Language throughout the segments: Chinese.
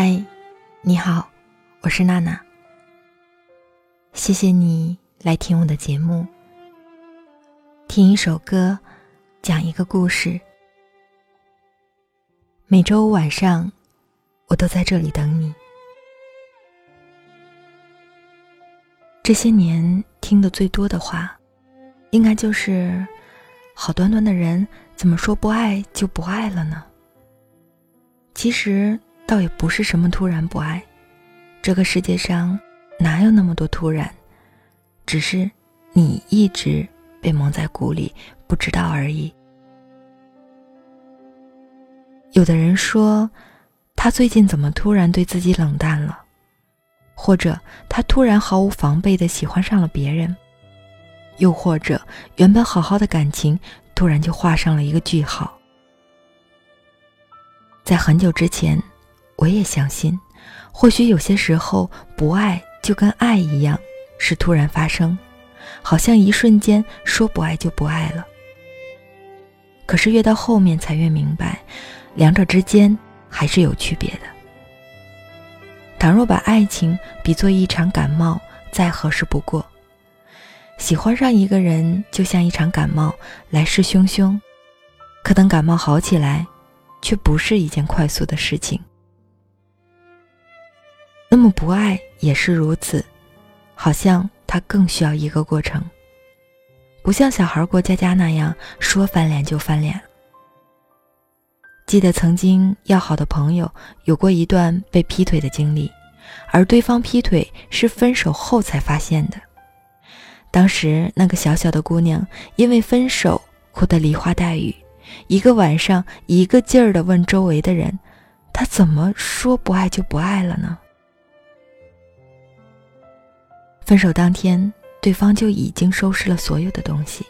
嗨，你好，我是娜娜。谢谢你来听我的节目，听一首歌，讲一个故事。每周五晚上，我都在这里等你。这些年听的最多的话，应该就是“好端端的人，怎么说不爱就不爱了呢？”其实。倒也不是什么突然不爱，这个世界上哪有那么多突然？只是你一直被蒙在鼓里，不知道而已。有的人说，他最近怎么突然对自己冷淡了？或者他突然毫无防备的喜欢上了别人？又或者原本好好的感情突然就画上了一个句号？在很久之前。我也相信，或许有些时候不爱就跟爱一样，是突然发生，好像一瞬间说不爱就不爱了。可是越到后面才越明白，两者之间还是有区别的。倘若把爱情比作一场感冒，再合适不过。喜欢上一个人就像一场感冒，来势汹汹，可等感冒好起来，却不是一件快速的事情。那么不爱也是如此，好像他更需要一个过程，不像小孩过家家那样说翻脸就翻脸。记得曾经要好的朋友有过一段被劈腿的经历，而对方劈腿是分手后才发现的。当时那个小小的姑娘因为分手哭得梨花带雨，一个晚上一个劲儿的问周围的人：“他怎么说不爱就不爱了呢？”分手当天，对方就已经收拾了所有的东西，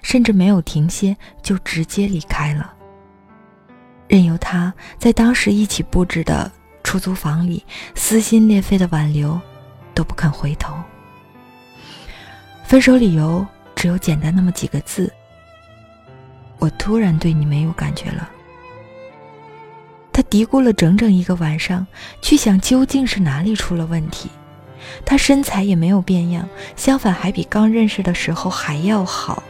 甚至没有停歇，就直接离开了，任由他在当时一起布置的出租房里撕心裂肺的挽留，都不肯回头。分手理由只有简单那么几个字：“我突然对你没有感觉了。”他嘀咕了整整一个晚上，去想究竟是哪里出了问题。他身材也没有变样，相反还比刚认识的时候还要好，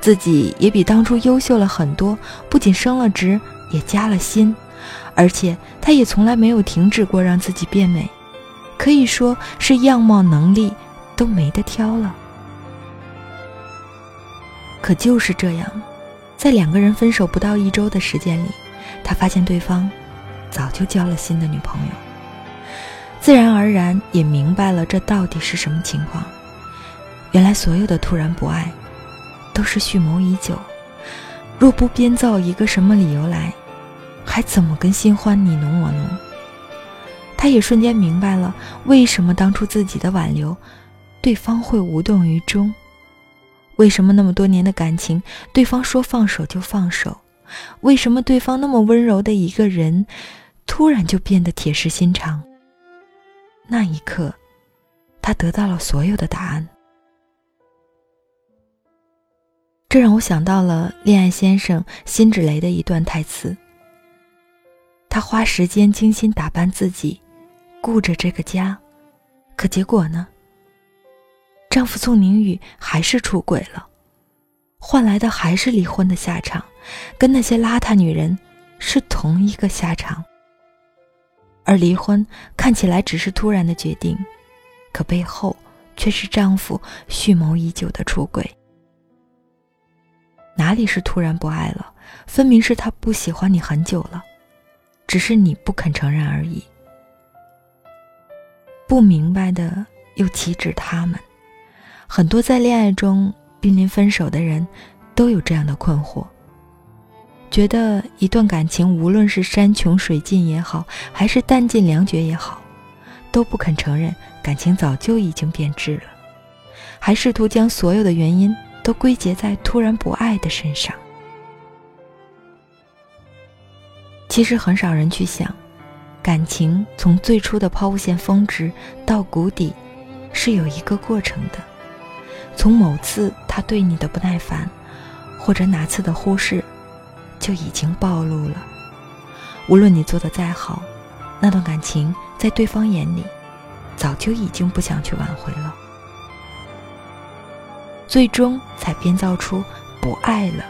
自己也比当初优秀了很多，不仅升了职，也加了薪，而且他也从来没有停止过让自己变美，可以说是样貌能力都没得挑了。可就是这样，在两个人分手不到一周的时间里，他发现对方早就交了新的女朋友。自然而然也明白了这到底是什么情况。原来所有的突然不爱，都是蓄谋已久。若不编造一个什么理由来，还怎么跟新欢你侬我侬？他也瞬间明白了，为什么当初自己的挽留，对方会无动于衷？为什么那么多年的感情，对方说放手就放手？为什么对方那么温柔的一个人，突然就变得铁石心肠？那一刻，他得到了所有的答案。这让我想到了《恋爱先生》辛芷蕾的一段台词：“他花时间精心打扮自己，顾着这个家，可结果呢？丈夫宋宁宇还是出轨了，换来的还是离婚的下场，跟那些邋遢女人是同一个下场。”而离婚看起来只是突然的决定，可背后却是丈夫蓄谋已久的出轨。哪里是突然不爱了？分明是他不喜欢你很久了，只是你不肯承认而已。不明白的又岂止他们？很多在恋爱中濒临分手的人，都有这样的困惑。觉得一段感情，无论是山穷水尽也好，还是弹尽粮绝也好，都不肯承认感情早就已经变质了，还试图将所有的原因都归结在突然不爱的身上。其实很少人去想，感情从最初的抛物线峰值到谷底，是有一个过程的。从某次他对你的不耐烦，或者哪次的忽视。就已经暴露了。无论你做的再好，那段感情在对方眼里，早就已经不想去挽回了。最终才编造出不爱了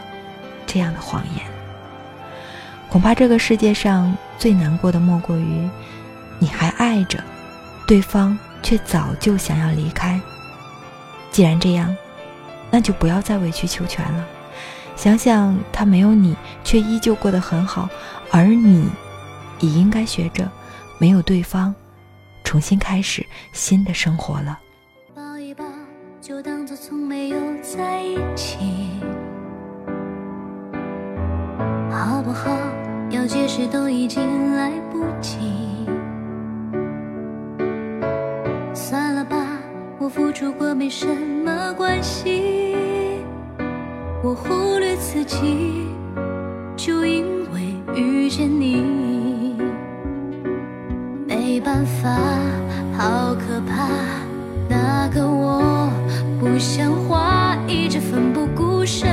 这样的谎言。恐怕这个世界上最难过的莫过于，你还爱着，对方却早就想要离开。既然这样，那就不要再委曲求全了。想想他没有你，却依旧过得很好，而你，也应该学着没有对方，重新开始新的生活了。抱一抱，就当做从没有在一起，好不好？要解释都已经来不及。算了吧，我付出过没什么关系。我忽略自己，就因为遇见你，没办法，好可怕。那个我不像话，一直奋不顾身，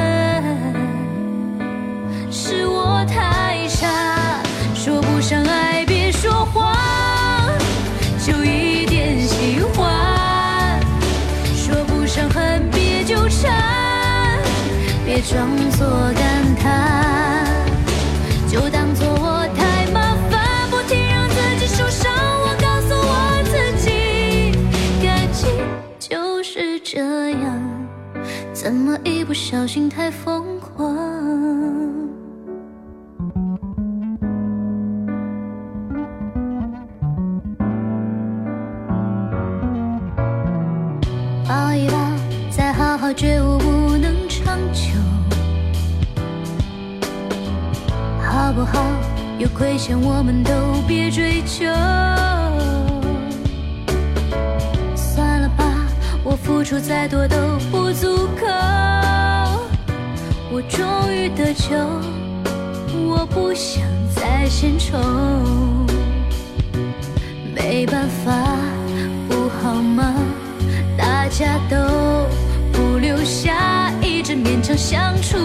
不小心太疯狂？抱一抱，再好好觉悟。不能长久好不好？有亏欠我们都别追究。算了吧，我付出再多都不足够。我终于得救，我不想再献丑。没办法，不好吗？大家都不留下，一直勉强相处。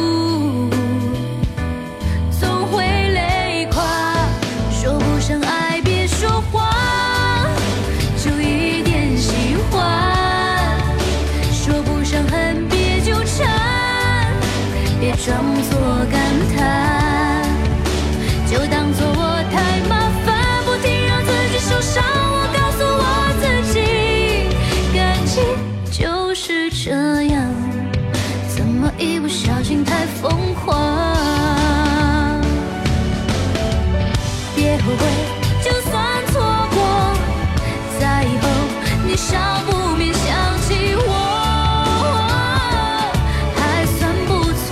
至少不免想起我还算不错，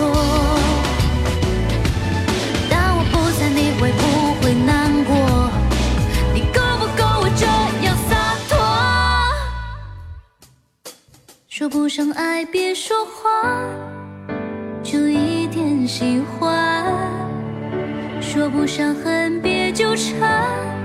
但我不在你会不会难过？你够不够我这样洒脱？说不上爱，别说谎，就一点喜欢。说不上恨，别纠缠。